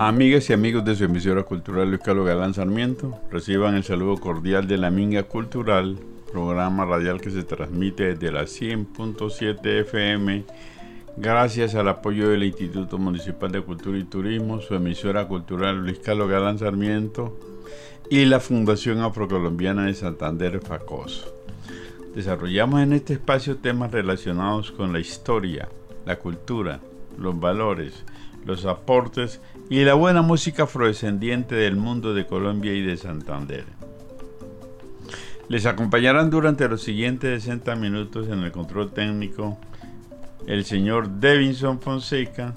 Amigas y amigos de su emisora cultural Luis Carlos Galán Sarmiento, reciban el saludo cordial de la Minga Cultural, programa radial que se transmite desde la 100.7 FM, gracias al apoyo del Instituto Municipal de Cultura y Turismo, su emisora cultural Luis Carlos Galán Sarmiento y la Fundación Afrocolombiana de Santander FACOS. Desarrollamos en este espacio temas relacionados con la historia, la cultura, los valores, los aportes y la buena música afrodescendiente del mundo de Colombia y de Santander. Les acompañarán durante los siguientes 60 minutos en el control técnico el señor Devinson Fonseca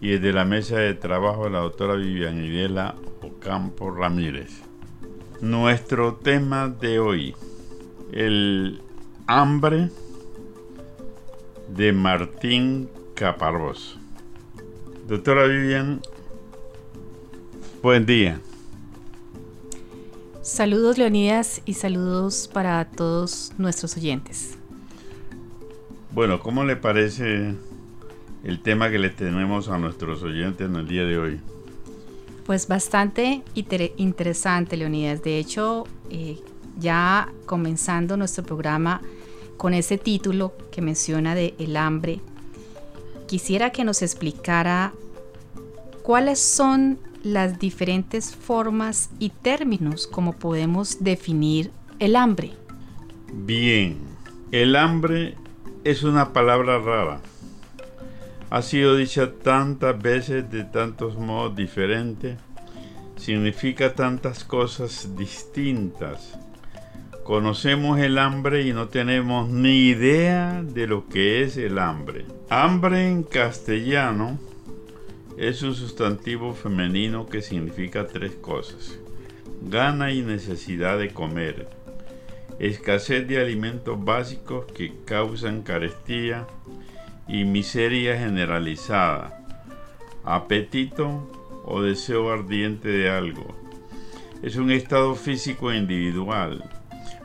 y desde la mesa de trabajo la doctora Vivian Idela Ocampo Ramírez. Nuestro tema de hoy, el hambre de Martín Caparrós. Doctora Vivian, buen día. Saludos Leonidas y saludos para todos nuestros oyentes. Bueno, ¿cómo le parece el tema que le tenemos a nuestros oyentes en el día de hoy? Pues bastante interesante, Leonidas. De hecho, eh, ya comenzando nuestro programa con ese título que menciona de El hambre, quisiera que nos explicara cuáles son las diferentes formas y términos como podemos definir el hambre. Bien, el hambre es una palabra rara. Ha sido dicha tantas veces de tantos modos diferentes. Significa tantas cosas distintas. Conocemos el hambre y no tenemos ni idea de lo que es el hambre. Hambre en castellano es un sustantivo femenino que significa tres cosas. Gana y necesidad de comer. Escasez de alimentos básicos que causan carestía y miseria generalizada. Apetito o deseo ardiente de algo. Es un estado físico individual,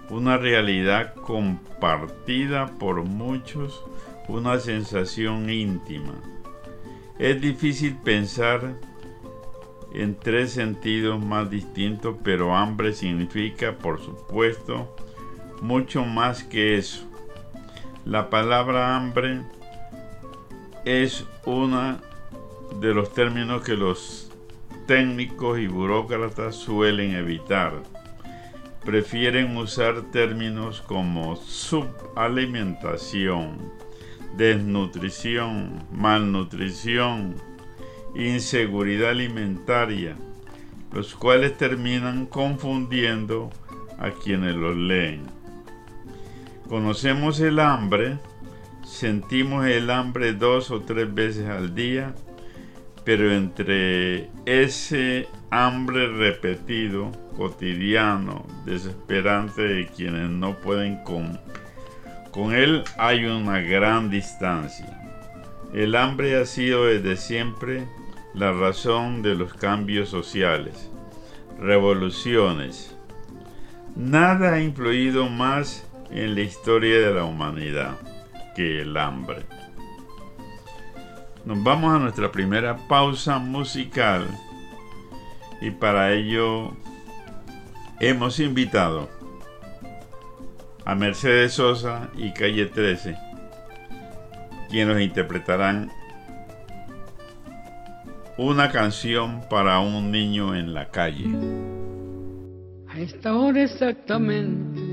una realidad compartida por muchos, una sensación íntima. Es difícil pensar en tres sentidos más distintos, pero hambre significa, por supuesto, mucho más que eso. La palabra hambre es uno de los términos que los técnicos y burócratas suelen evitar. Prefieren usar términos como subalimentación, desnutrición, malnutrición, inseguridad alimentaria, los cuales terminan confundiendo a quienes los leen. Conocemos el hambre, sentimos el hambre dos o tres veces al día, pero entre ese hambre repetido, cotidiano, desesperante de quienes no pueden con con él hay una gran distancia. El hambre ha sido desde siempre la razón de los cambios sociales, revoluciones. Nada ha influido más en la historia de la humanidad que el hambre. Nos vamos a nuestra primera pausa musical y para ello hemos invitado a Mercedes Sosa y Calle 13, quienes interpretarán una canción para un niño en la calle. A esta hora exactamente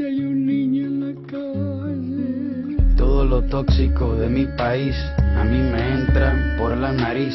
si hay un niño en la calle. Todo lo tóxico de mi país a mí me entra por la nariz.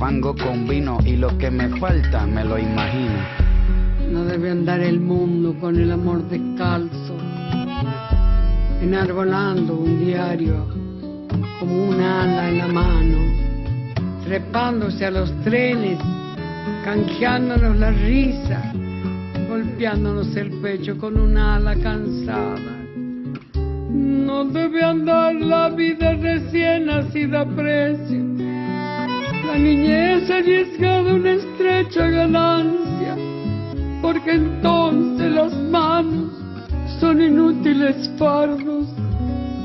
fango con vino y lo que me falta me lo imagino. No debe andar el mundo con el amor descalzo, enarbolando un diario como un ala en la mano, trepándose a los trenes, canjeándonos la risa, golpeándonos el pecho con un ala cansada. No debe andar la vida recién nacida a precio la niñez arriesgada una estrecha ganancia, porque entonces las manos son inútiles fardos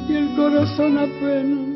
y el corazón apenas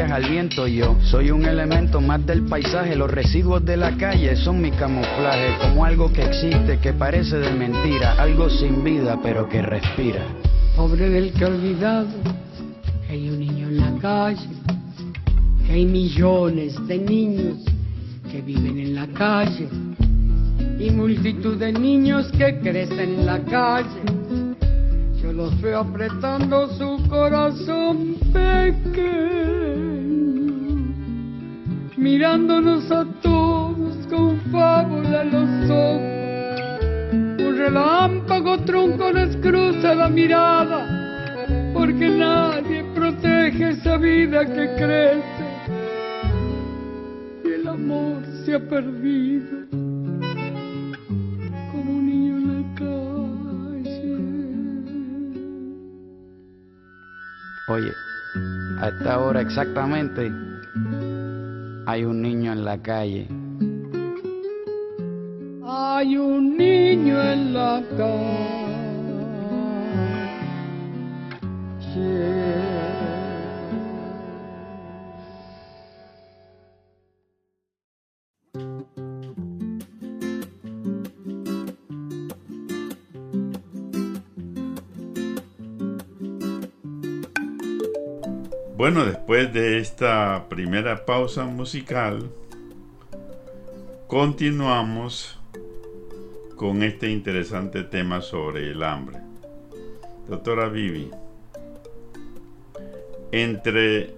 al viento yo. Soy un elemento más del paisaje, los residuos de la calle son mi camuflaje, como algo que existe, que parece de mentira, algo sin vida pero que respira. Pobre del que olvidado hay un niño en la calle, que hay millones de niños que viven en la calle y multitud de niños que crecen en la calle. Los veo apretando su corazón pequeño mirándonos a todos con fábula en los ojos. Un relámpago tronco nos cruza la mirada, porque nadie protege esa vida que crece. Y el amor se ha perdido Oye, a esta hora exactamente hay un niño en la calle. Hay un niño en la calle. Bueno, después de esta primera pausa musical, continuamos con este interesante tema sobre el hambre. Doctora Vivi, entre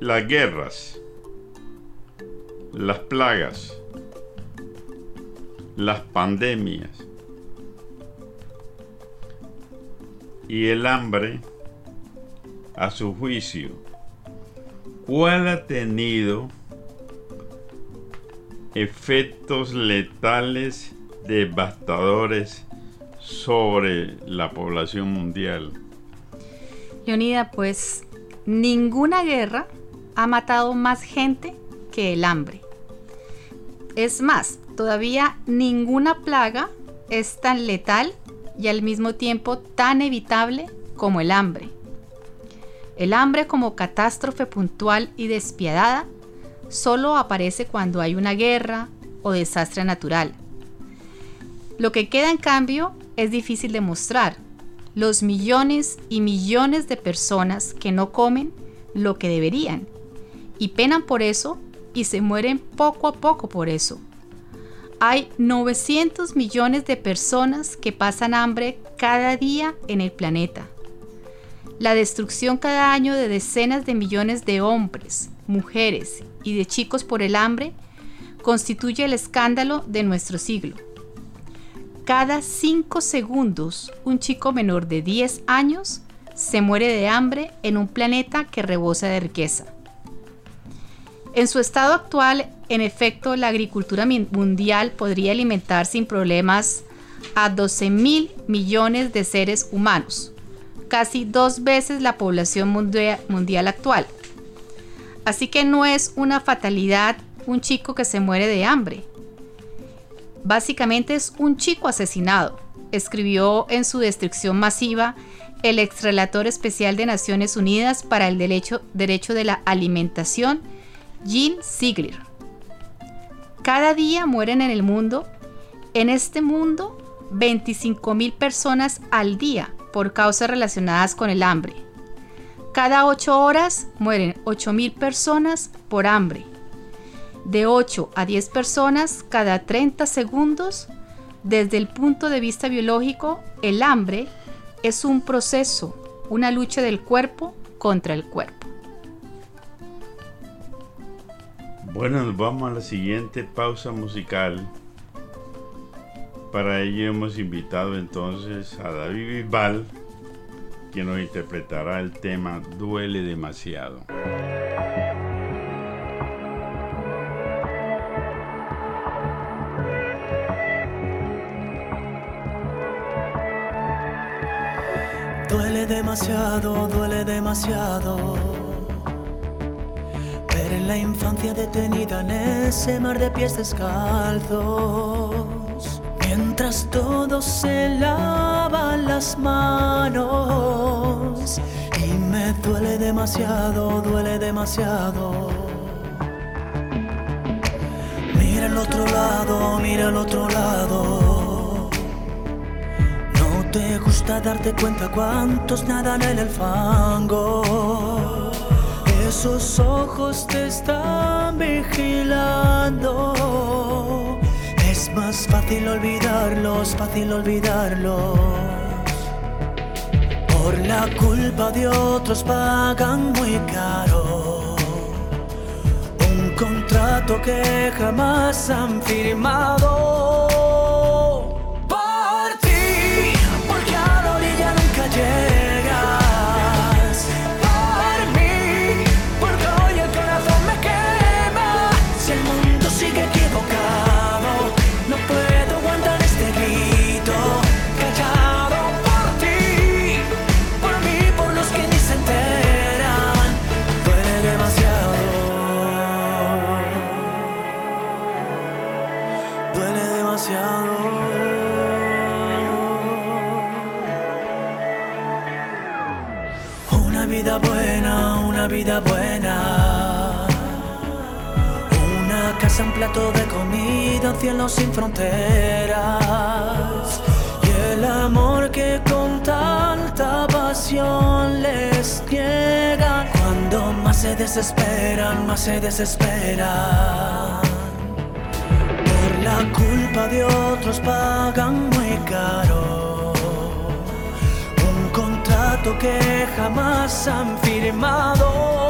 las guerras, las plagas, las pandemias y el hambre, a su juicio, ¿cuál ha tenido efectos letales devastadores sobre la población mundial? Leonida, pues ninguna guerra ha matado más gente que el hambre. Es más, todavía ninguna plaga es tan letal y al mismo tiempo tan evitable como el hambre. El hambre como catástrofe puntual y despiadada solo aparece cuando hay una guerra o desastre natural. Lo que queda en cambio es difícil de mostrar. Los millones y millones de personas que no comen lo que deberían y penan por eso y se mueren poco a poco por eso. Hay 900 millones de personas que pasan hambre cada día en el planeta. La destrucción cada año de decenas de millones de hombres, mujeres y de chicos por el hambre constituye el escándalo de nuestro siglo. Cada cinco segundos un chico menor de 10 años se muere de hambre en un planeta que rebosa de riqueza. En su estado actual, en efecto, la agricultura mundial podría alimentar sin problemas a 12 mil millones de seres humanos, casi dos veces la población mundial actual. Así que no es una fatalidad un chico que se muere de hambre. Básicamente es un chico asesinado, escribió en su destrucción masiva el exrelator especial de Naciones Unidas para el derecho, derecho de la alimentación, Jean Sigler. Cada día mueren en el mundo, en este mundo, 25 mil personas al día por causas relacionadas con el hambre. Cada 8 horas mueren 8 mil personas por hambre. De 8 a 10 personas cada 30 segundos. Desde el punto de vista biológico, el hambre es un proceso, una lucha del cuerpo contra el cuerpo. Bueno, nos vamos a la siguiente pausa musical. Para ello hemos invitado entonces a David Bisbal, quien nos interpretará el tema Duele demasiado. Duele demasiado, duele demasiado. Ver en la infancia detenida en ese mar de pies descalzos. Mientras todos se lavan las manos. Y me duele demasiado, duele demasiado. Mira el otro lado, mira el otro lado te gusta darte cuenta cuántos nadan en el fango. Esos ojos te están vigilando. Es más fácil olvidarlos, fácil olvidarlos. Por la culpa de otros pagan muy caro. Un contrato que jamás han firmado. Desesperan, más se desesperan. Por la culpa de otros pagan muy caro que jamás han firmado.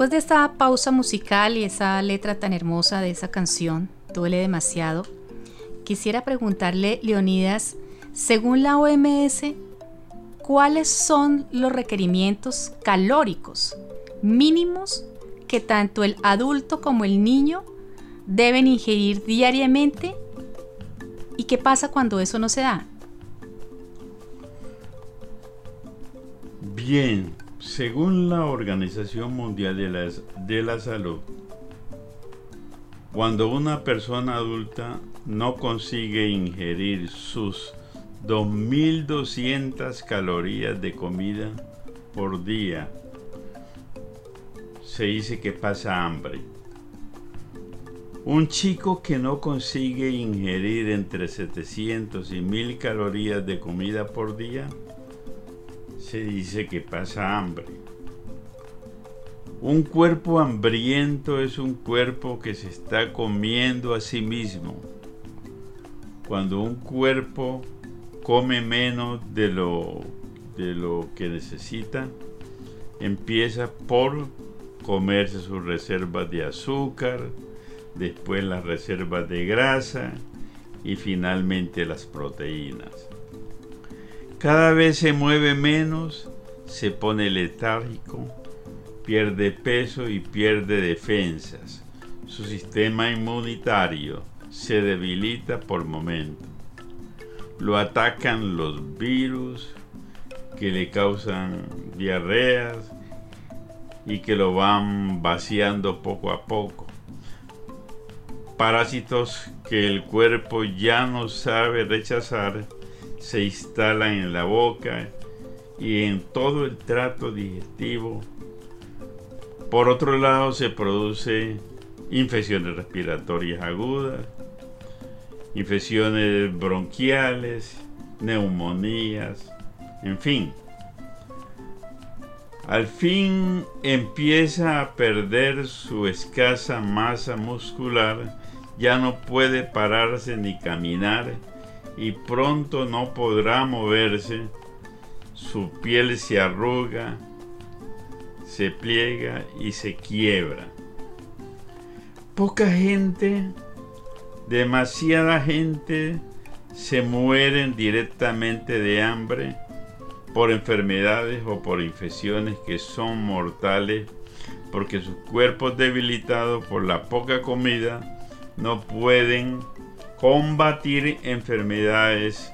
Después de esta pausa musical y esa letra tan hermosa de esa canción, Duele demasiado, quisiera preguntarle, Leonidas, según la OMS, ¿cuáles son los requerimientos calóricos mínimos que tanto el adulto como el niño deben ingerir diariamente? ¿Y qué pasa cuando eso no se da? Bien, según la Organización Mundial de la, de la Salud, cuando una persona adulta no consigue ingerir sus 2.200 calorías de comida por día, se dice que pasa hambre. Un chico que no consigue ingerir entre 700 y 1000 calorías de comida por día, se dice que pasa hambre. Un cuerpo hambriento es un cuerpo que se está comiendo a sí mismo. Cuando un cuerpo come menos de lo, de lo que necesita, empieza por comerse sus reservas de azúcar, después las reservas de grasa y finalmente las proteínas. Cada vez se mueve menos, se pone letárgico, pierde peso y pierde defensas. Su sistema inmunitario se debilita por momento. Lo atacan los virus que le causan diarreas y que lo van vaciando poco a poco. Parásitos que el cuerpo ya no sabe rechazar se instalan en la boca y en todo el trato digestivo. Por otro lado, se produce infecciones respiratorias agudas, infecciones bronquiales, neumonías, en fin. Al fin empieza a perder su escasa masa muscular, ya no puede pararse ni caminar y pronto no podrá moverse, su piel se arruga, se pliega y se quiebra. Poca gente, demasiada gente se mueren directamente de hambre por enfermedades o por infecciones que son mortales porque sus cuerpos debilitados por la poca comida no pueden combatir enfermedades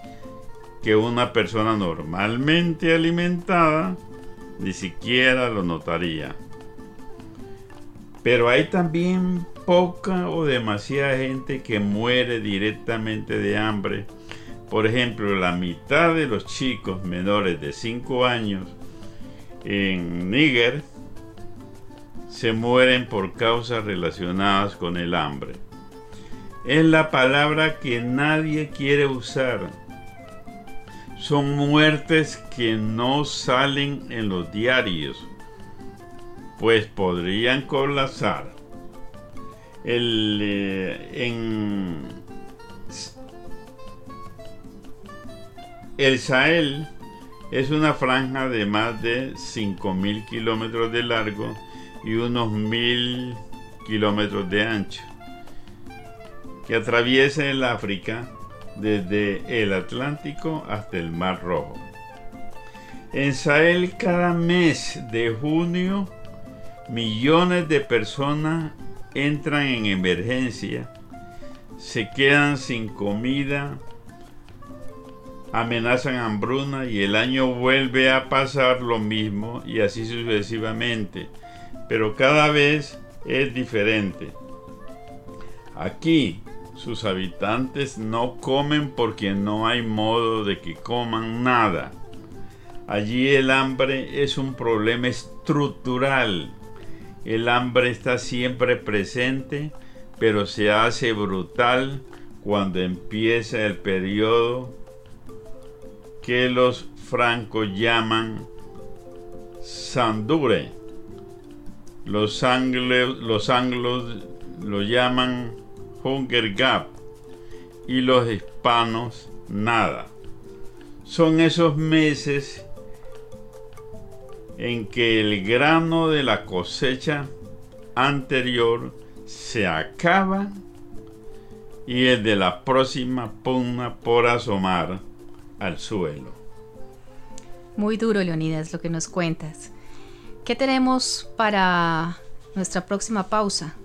que una persona normalmente alimentada ni siquiera lo notaría. Pero hay también poca o demasiada gente que muere directamente de hambre. Por ejemplo, la mitad de los chicos menores de 5 años en Níger se mueren por causas relacionadas con el hambre es la palabra que nadie quiere usar. Son muertes que no salen en los diarios, pues podrían colapsar. El, eh, Sahel es una franja de más de 5.000 kilómetros de largo y unos 1.000 kilómetros de ancho que atraviesa el África desde el Atlántico hasta el Mar Rojo. En Sahel cada mes de junio millones de personas entran en emergencia, se quedan sin comida, amenazan hambruna y el año vuelve a pasar lo mismo y así sucesivamente, pero cada vez es diferente. Aquí sus habitantes no comen porque no hay modo de que coman nada. Allí el hambre es un problema estructural. El hambre está siempre presente, pero se hace brutal cuando empieza el periodo que los francos llaman Sandure. Los anglos, los anglos lo llaman Hunger Gap y los hispanos nada. Son esos meses en que el grano de la cosecha anterior se acaba y el de la próxima pugna por asomar al suelo. Muy duro, Leonidas, lo que nos cuentas. ¿Qué tenemos para nuestra próxima pausa?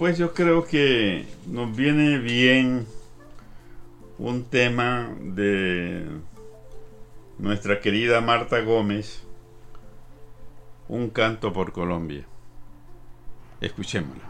Pues yo creo que nos viene bien un tema de nuestra querida Marta Gómez, Un canto por Colombia. Escuchémosla.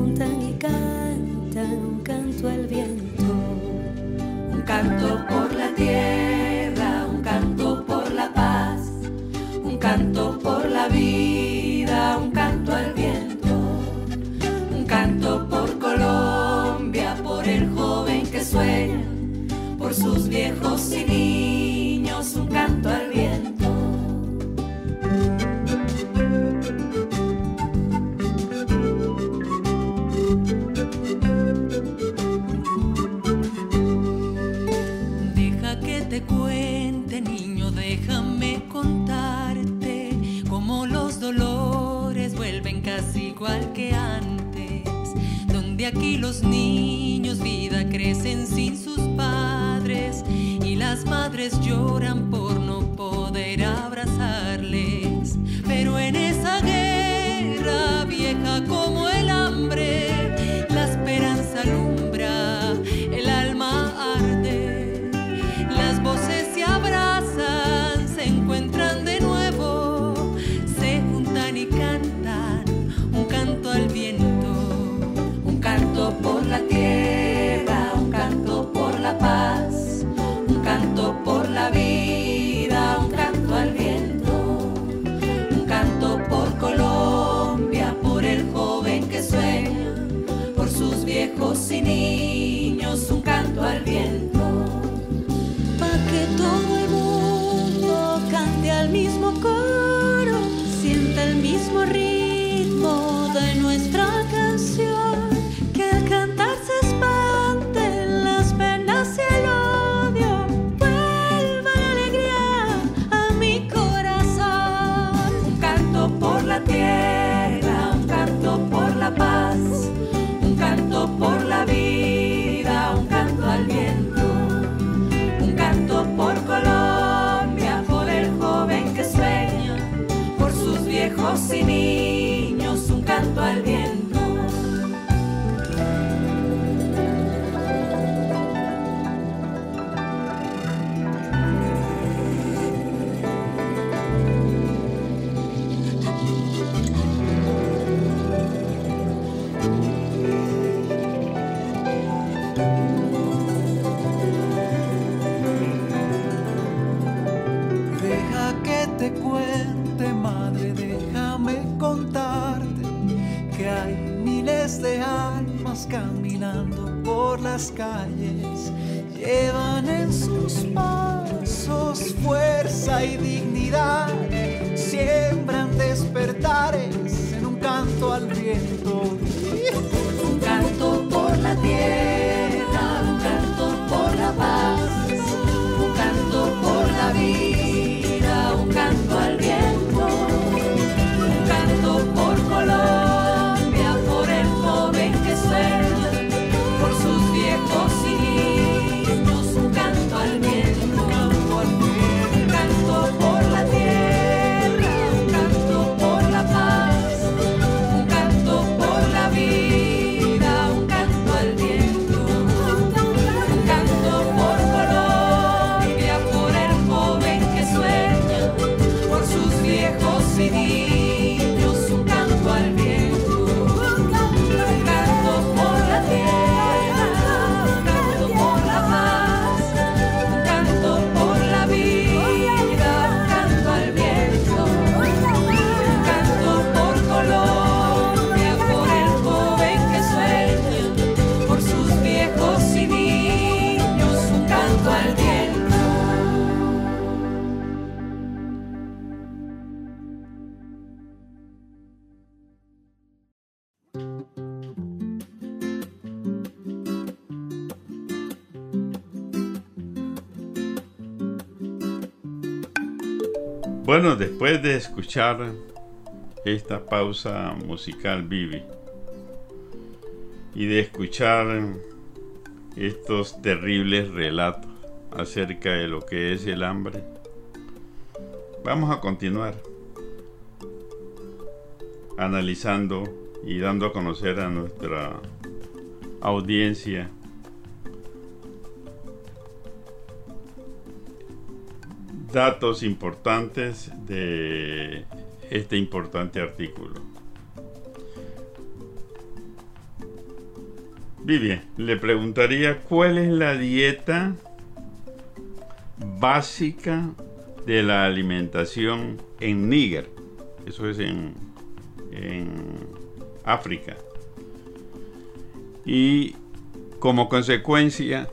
canto Bueno, después de escuchar esta pausa musical Vivi y de escuchar estos terribles relatos acerca de lo que es el hambre, vamos a continuar analizando y dando a conocer a nuestra audiencia datos importantes de este importante artículo. Vivian, le preguntaría cuál es la dieta básica de la alimentación en Níger. Eso es en, en África. Y como consecuencia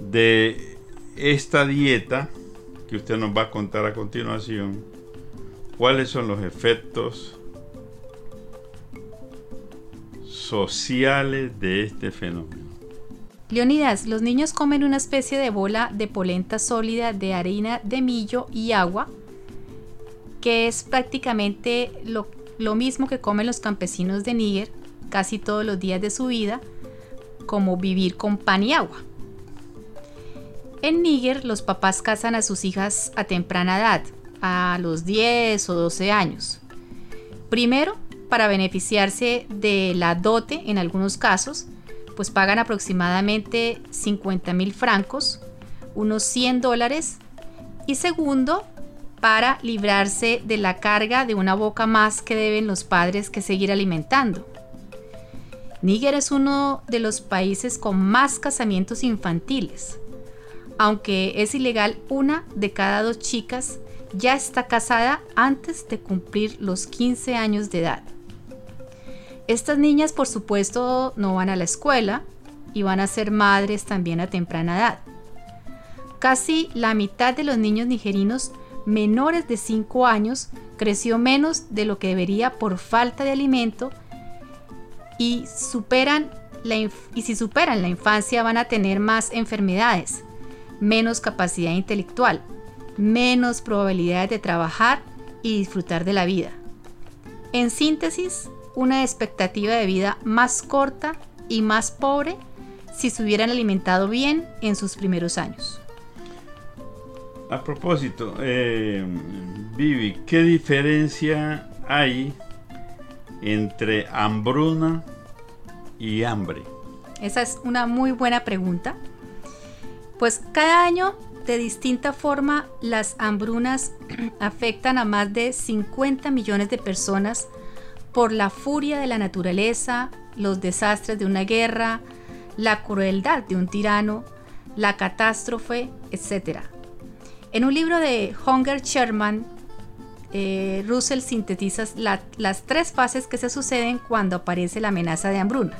de esta dieta que usted nos va a contar a continuación, cuáles son los efectos sociales de este fenómeno. Leonidas, los niños comen una especie de bola de polenta sólida de harina de millo y agua, que es prácticamente lo, lo mismo que comen los campesinos de Níger casi todos los días de su vida, como vivir con pan y agua. En Níger los papás casan a sus hijas a temprana edad, a los 10 o 12 años. Primero, para beneficiarse de la dote en algunos casos, pues pagan aproximadamente 50 mil francos, unos 100 dólares. Y segundo, para librarse de la carga de una boca más que deben los padres que seguir alimentando. Níger es uno de los países con más casamientos infantiles. Aunque es ilegal, una de cada dos chicas ya está casada antes de cumplir los 15 años de edad. Estas niñas, por supuesto, no van a la escuela y van a ser madres también a temprana edad. Casi la mitad de los niños nigerinos menores de 5 años creció menos de lo que debería por falta de alimento y, superan y si superan la infancia van a tener más enfermedades, menos capacidad intelectual, menos probabilidades de trabajar y disfrutar de la vida. En síntesis, una expectativa de vida más corta y más pobre si se hubieran alimentado bien en sus primeros años. A propósito, eh, Vivi, ¿qué diferencia hay entre hambruna y hambre? Esa es una muy buena pregunta. Pues cada año de distinta forma, las hambrunas afectan a más de 50 millones de personas por la furia de la naturaleza, los desastres de una guerra, la crueldad de un tirano, la catástrofe, etc. En un libro de Hunger Sherman, eh, Russell sintetiza las tres fases que se suceden cuando aparece la amenaza de hambruna.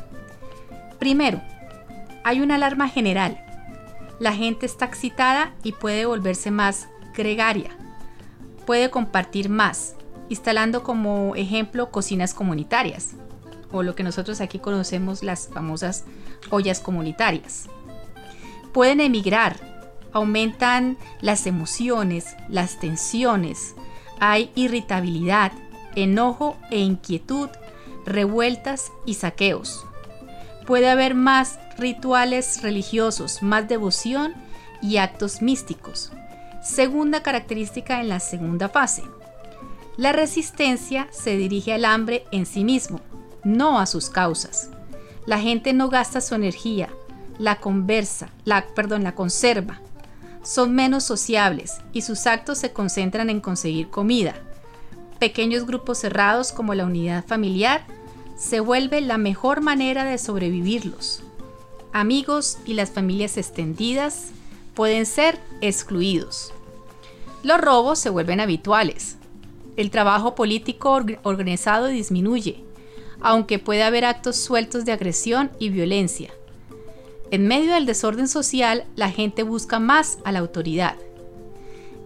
Primero, hay una alarma general la gente está excitada y puede volverse más gregaria. Puede compartir más, instalando como ejemplo cocinas comunitarias, o lo que nosotros aquí conocemos las famosas ollas comunitarias. Pueden emigrar, aumentan las emociones, las tensiones, hay irritabilidad, enojo e inquietud, revueltas y saqueos. Puede haber más rituales religiosos, más devoción y actos místicos. Segunda característica en la segunda fase. La resistencia se dirige al hambre en sí mismo, no a sus causas. La gente no gasta su energía, la conversa, la, la conserva. Son menos sociables y sus actos se concentran en conseguir comida. Pequeños grupos cerrados como la unidad familiar se vuelve la mejor manera de sobrevivirlos. Amigos y las familias extendidas pueden ser excluidos. Los robos se vuelven habituales. El trabajo político organizado disminuye, aunque puede haber actos sueltos de agresión y violencia. En medio del desorden social, la gente busca más a la autoridad.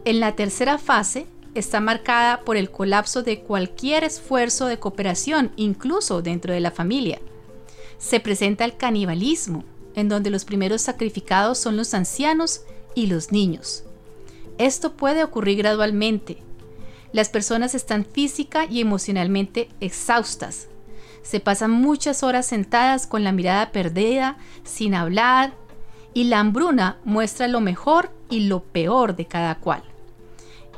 En la tercera fase, está marcada por el colapso de cualquier esfuerzo de cooperación, incluso dentro de la familia. Se presenta el canibalismo, en donde los primeros sacrificados son los ancianos y los niños. Esto puede ocurrir gradualmente. Las personas están física y emocionalmente exhaustas. Se pasan muchas horas sentadas con la mirada perdida, sin hablar, y la hambruna muestra lo mejor y lo peor de cada cual.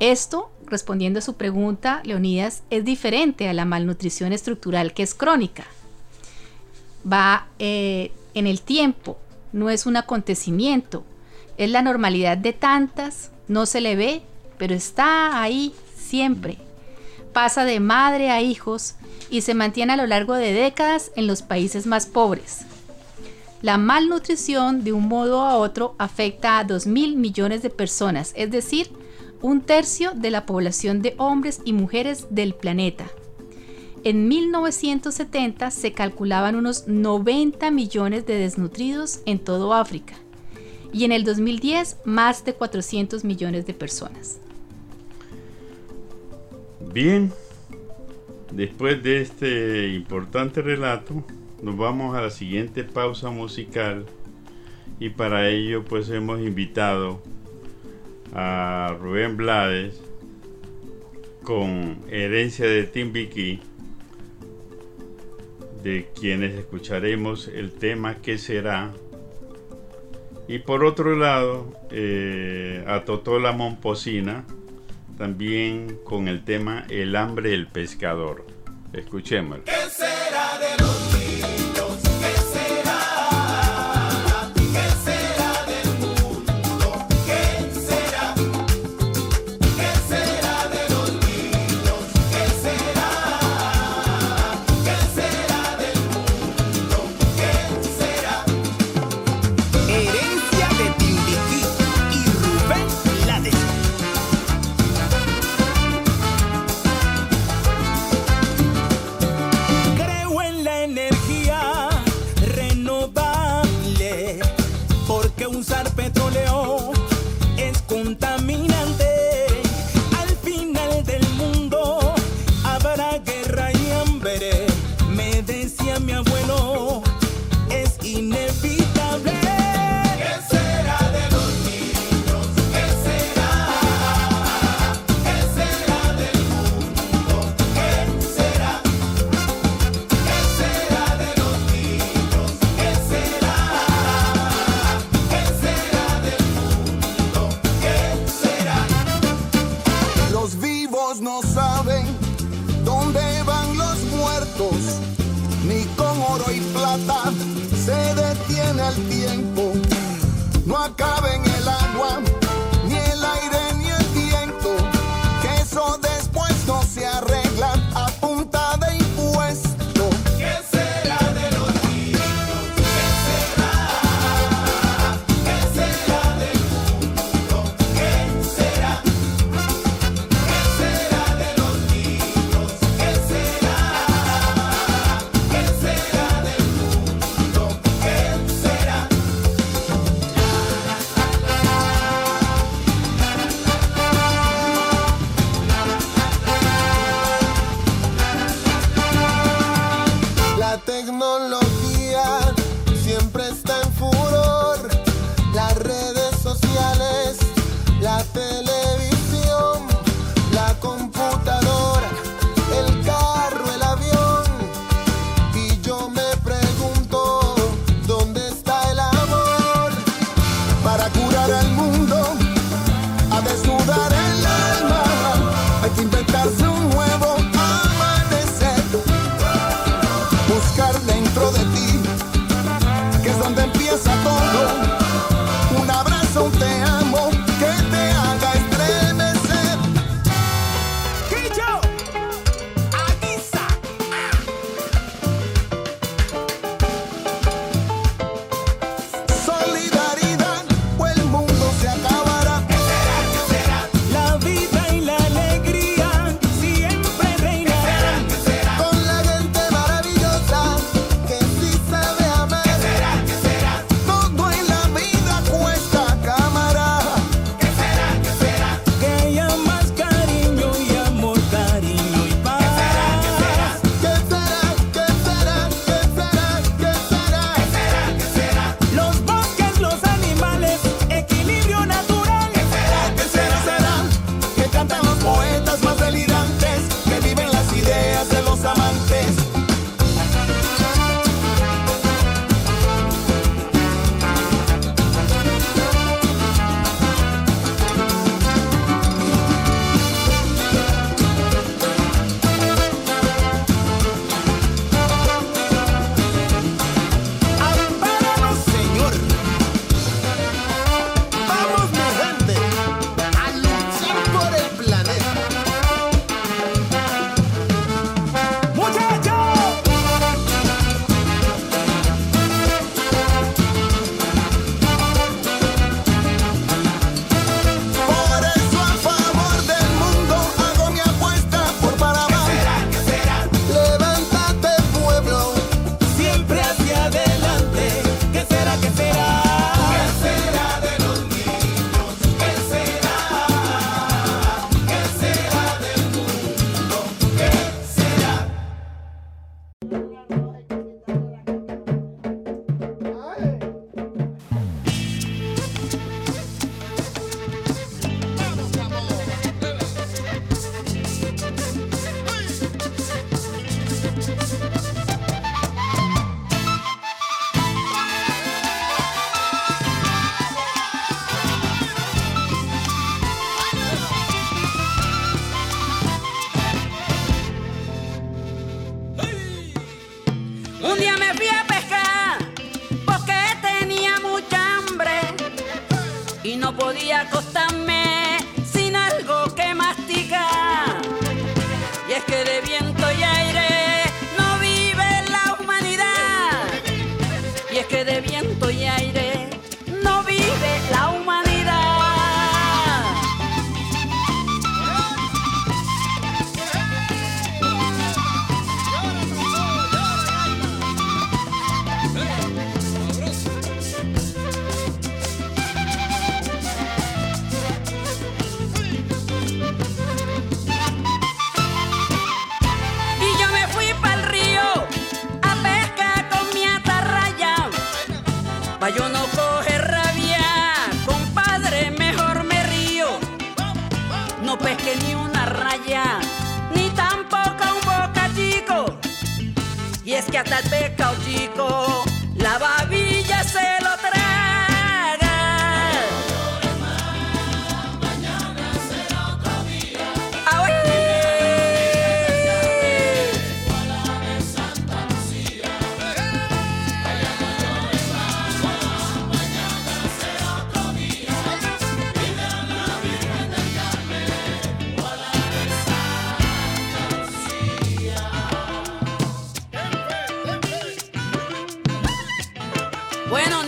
Esto, respondiendo a su pregunta, Leonidas, es diferente a la malnutrición estructural que es crónica. Va eh, en el tiempo, no es un acontecimiento, es la normalidad de tantas, no se le ve, pero está ahí siempre. Pasa de madre a hijos y se mantiene a lo largo de décadas en los países más pobres. La malnutrición de un modo a otro afecta a 2 mil millones de personas, es decir, un tercio de la población de hombres y mujeres del planeta. En 1970 se calculaban unos 90 millones de desnutridos en todo África. Y en el 2010 más de 400 millones de personas. Bien, después de este importante relato, nos vamos a la siguiente pausa musical. Y para ello pues hemos invitado a Rubén Blades con Herencia de Timbiquí de quienes escucharemos el tema que será. Y por otro lado eh, a Totola Momposina también con el tema El hambre del pescador. Escuchémoslo. Podía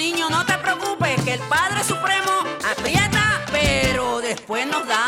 niño, no te preocupes, que el Padre Supremo aprieta, pero después nos da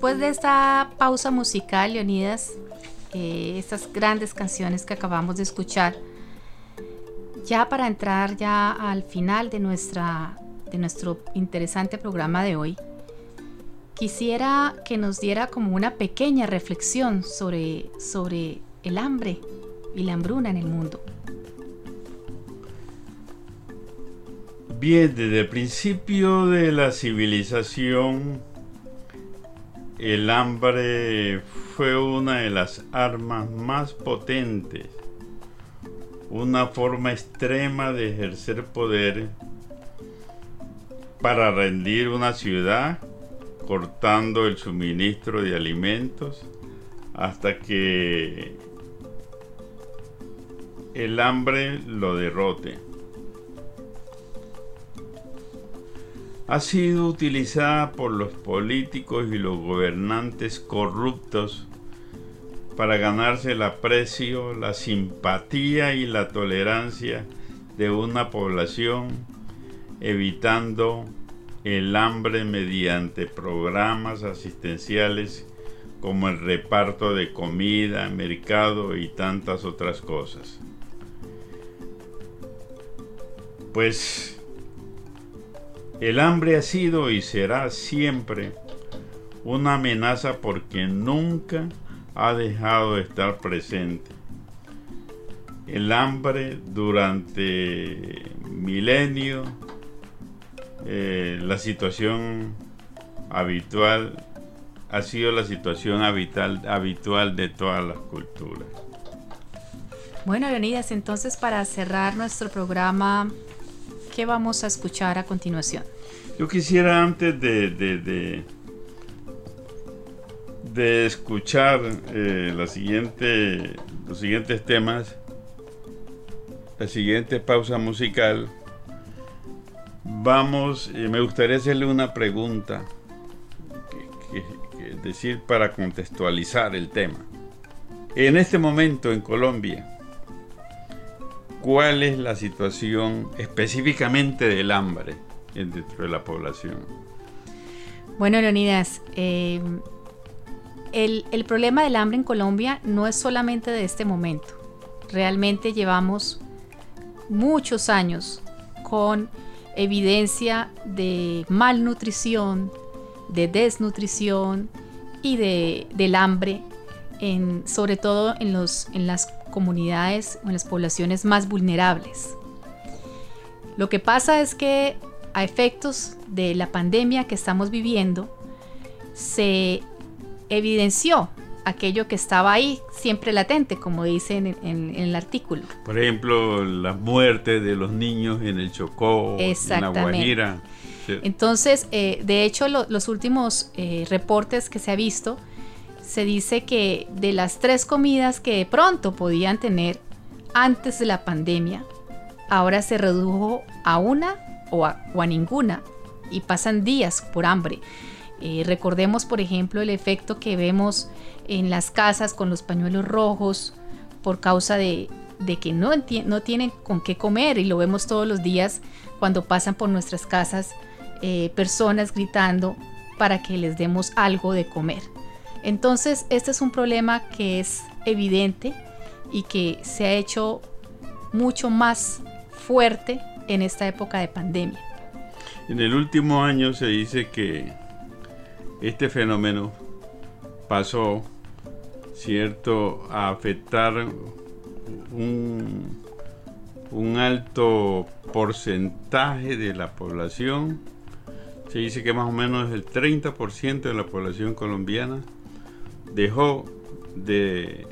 Después de esta pausa musical, Leonidas, eh, estas grandes canciones que acabamos de escuchar, ya para entrar ya al final de, nuestra, de nuestro interesante programa de hoy, quisiera que nos diera como una pequeña reflexión sobre, sobre el hambre y la hambruna en el mundo. Bien, desde el principio de la civilización, el hambre fue una de las armas más potentes, una forma extrema de ejercer poder para rendir una ciudad, cortando el suministro de alimentos hasta que el hambre lo derrote. Ha sido utilizada por los políticos y los gobernantes corruptos para ganarse el aprecio, la simpatía y la tolerancia de una población, evitando el hambre mediante programas asistenciales como el reparto de comida, mercado y tantas otras cosas. Pues El hambre ha sido y será siempre una amenaza porque nunca ha dejado de estar presente. El hambre durante milenio, eh, la situación habitual ha sido la situación habitual, habitual de todas las culturas. Bueno, Leonidas, entonces para cerrar nuestro programa, ¿qué vamos a escuchar a continuación? Yo quisiera antes de, de, escuchar eh, los siguientes temas, la siguiente pausa musical, vamos, eh, me gustaría hacerle una pregunta es decir, para contextualizar el tema. En este momento en Colombia, ¿cuál es la situación específicamente del hambre dentro de la población? Bueno, Leonidas, eh, el, el problema del hambre en Colombia no es solamente de este momento. Realmente llevamos muchos años con evidencia de malnutrición, de desnutrición y de, del hambre, sobre todo en, los, en las comunidades o en las poblaciones más vulnerables. Lo que pasa es que a efectos de la pandemia que estamos viviendo, se evidenció aquello que estaba ahí, siempre latente, como dicen en, el artículo. Por ejemplo, la muerte de los niños en el Chocó, en la Guajira. Entonces, eh, de hecho, los últimos eh, reportes que se ha visto, se dice que de las tres comidas que de pronto podían tener antes de la pandemia, ahora se redujo a una o a, ninguna y pasan días por hambre. Eh, recordemos, por ejemplo, el efecto que vemos en las casas con los pañuelos rojos por causa de, que no, tienen con qué comer y lo vemos todos los días cuando pasan por nuestras casas eh, personas gritando para que les demos algo de comer. Entonces, este es un problema que es evidente y que se ha hecho mucho más fuerte en esta época de pandemia. En el último año se dice que este fenómeno pasó, cierto, a afectar un, un alto porcentaje de la población se dice que más o menos el 30% de la población colombiana dejó de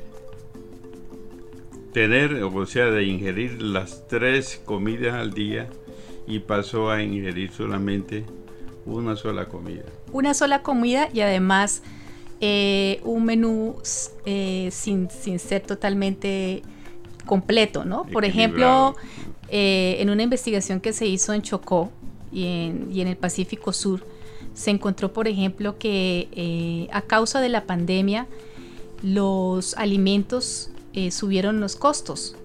tener, o sea, de ingerir las tres comidas al día y pasó a ingerir solamente una sola comida. Una sola comida y además eh, un menú eh, sin, ser totalmente completo, ¿no? Por ejemplo, eh, en una investigación que se hizo en Chocó, y en, el Pacífico Sur, se encontró, por ejemplo, que eh, a causa de la pandemia los alimentos eh, subieron los costos,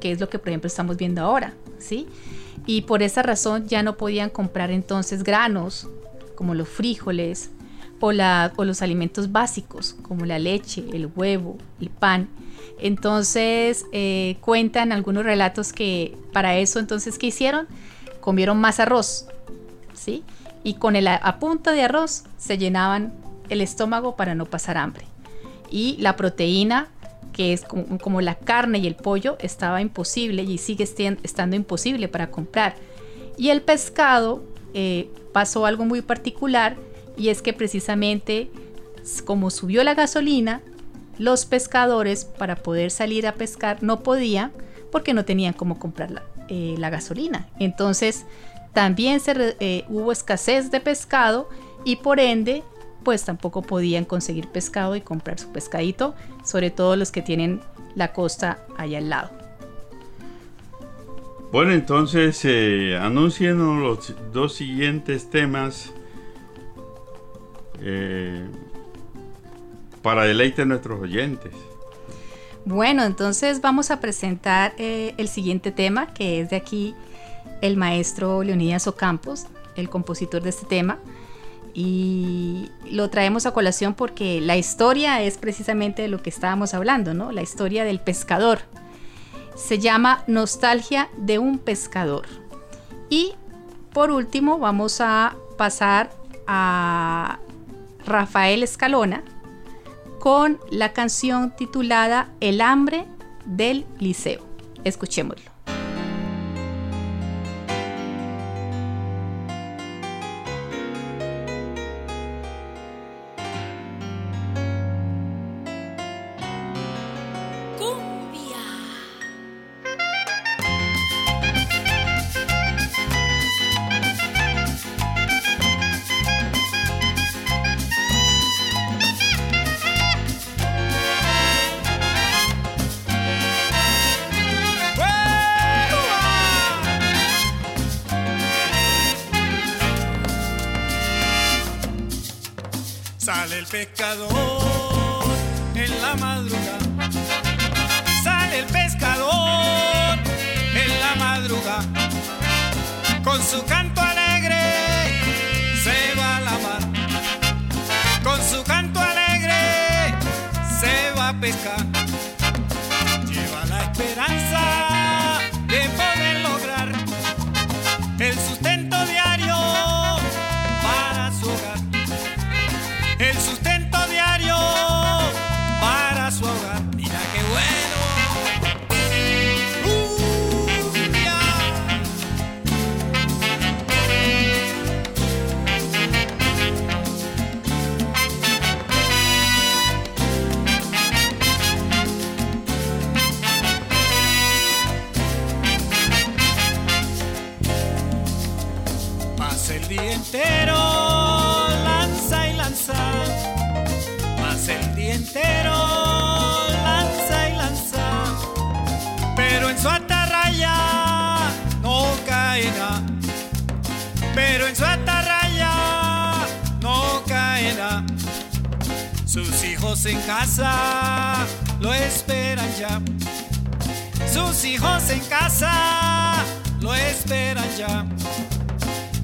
que es lo que, por ejemplo, estamos viendo ahora, ¿sí? Y por esa razón ya no podían comprar entonces granos, como los frijoles, o, los alimentos básicos, como la leche, el huevo, el pan. Entonces, eh, cuentan algunos relatos que para eso, entonces, ¿qué hicieron? Comieron más arroz, y con el a punta de arroz se llenaban el estómago para no pasar hambre. Y la proteína, que es como, la carne y el pollo, estaba imposible y sigue estando imposible para comprar. Y el pescado eh, pasó algo muy particular y es que precisamente como subió la gasolina, los pescadores para poder salir a pescar no podían porque no tenían cómo comprar la, eh, la gasolina. Entonces también se, eh, hubo escasez de pescado y por ende pues tampoco podían conseguir pescado y comprar su pescadito, sobre todo los que tienen la costa allá al lado. Bueno, entonces eh, anuncien los dos siguientes temas eh, para deleite a nuestros oyentes. Bueno, entonces vamos a presentar eh, el siguiente tema que es de aquí el maestro Leonidas Ocampos, el compositor de este tema. Y lo traemos a colación porque la historia es precisamente de lo que estábamos hablando, ¿no? La historia del pescador. Se llama Nostalgia de un pescador. Y por último vamos a pasar a Rafael Escalona con la canción titulada El hambre del liceo. Escuchémoslo.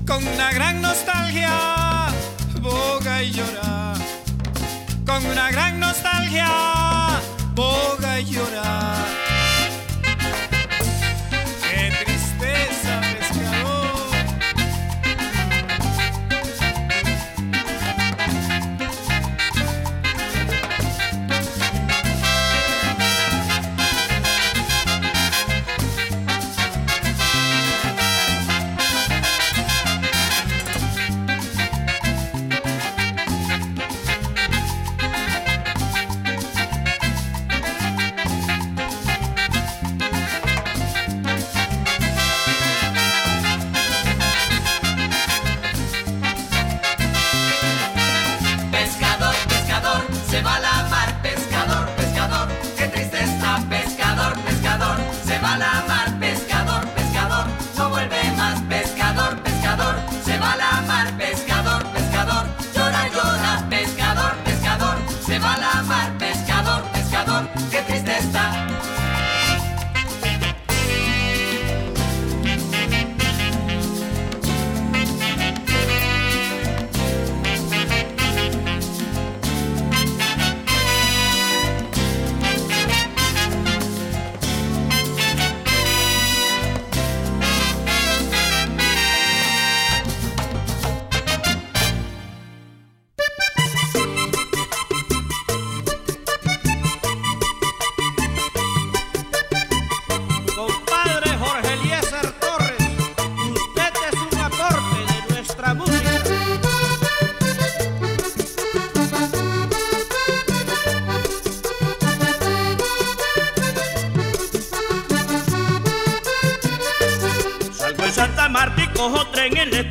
Con una gran nostalgia, boga y llora. Con una gran nostalgia, boga y llora.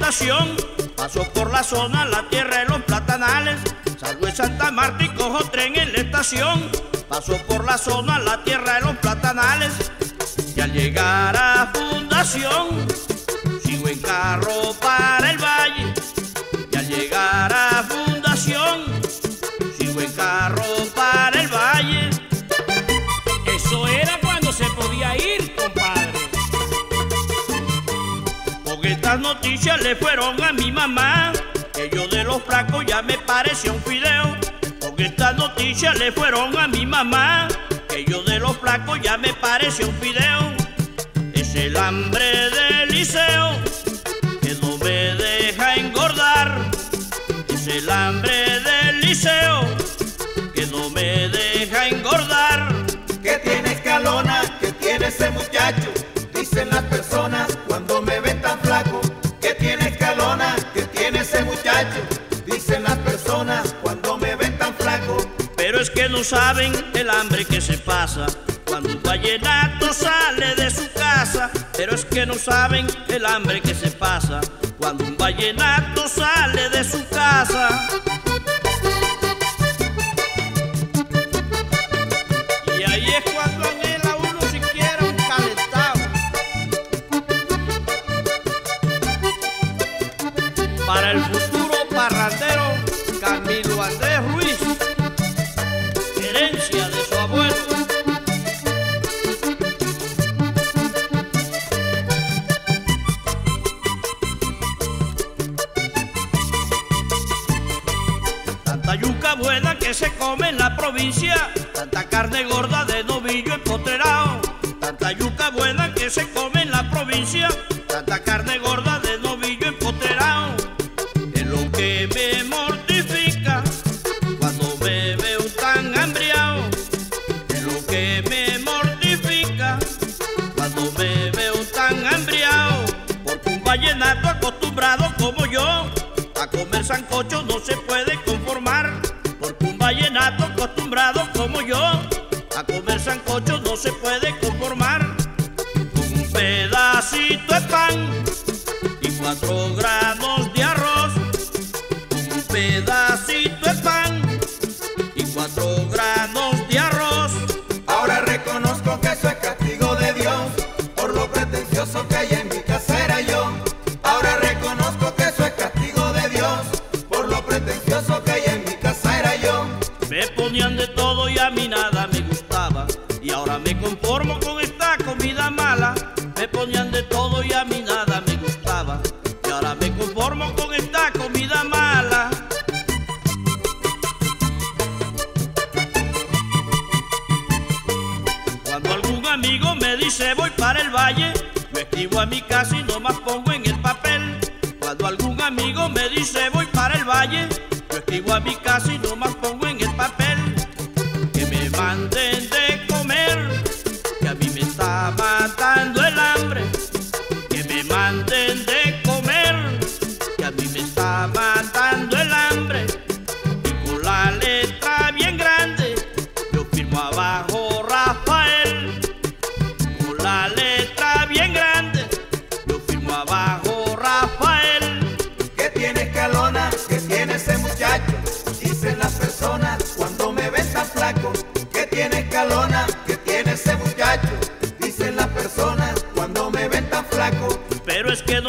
Estación. Paso por la zona, la tierra de los platanales. Salgo en Santa Marta y cojo tren en la estación. Paso por la zona, la tierra de los platanales. Y al llegar a Fundación, sigo en carro para el valle. oficiales fueron a mi mamá. Que yo de los flacos ya me pareció un fideo. Con estas noticias le fueron a mi mamá. Que yo de los flacos ya me pareció un fideo. Es el hambre del liceo que no me deja engordar. Es el hambre del liceo que no me deja engordar. Que tiene escalona, que tiene ese muchacho, dicen las personas. no saben el hambre que se pasa cuando un vallenato sale de su casa. Pero es que no saben el hambre que se pasa cuando un vallenato sale de su casa. de su abuelo. Tanta yuca buena que se come en la provincia, tanta carne gorda de novillo empotrerao, tanta yuca buena que se come en la provincia.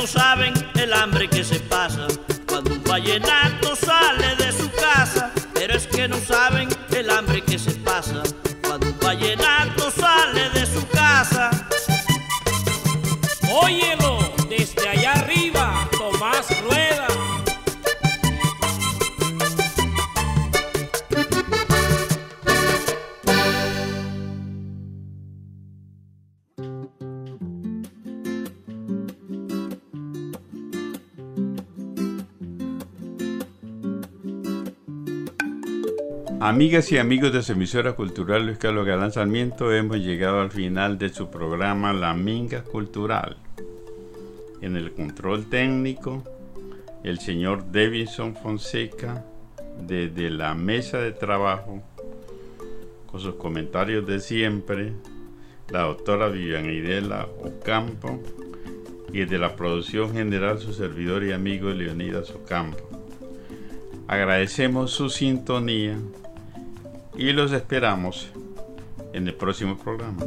no saben el hambre que se pasa. Cuando un vallenato sale de su casa, pero es que no saben el hambre que se pasa. Amigas y amigos de su emisora cultural Luis Carlos Galán Sarmiento, hemos llegado al final de su programa La Minga Cultural. En el control técnico, el señor Davidson Fonseca, desde la mesa de trabajo, con sus comentarios de siempre, la doctora Vivian Idela Ocampo, y de la producción general su servidor y amigo Leonidas Ocampo. Agradecemos su sintonía y los esperamos en el próximo programa.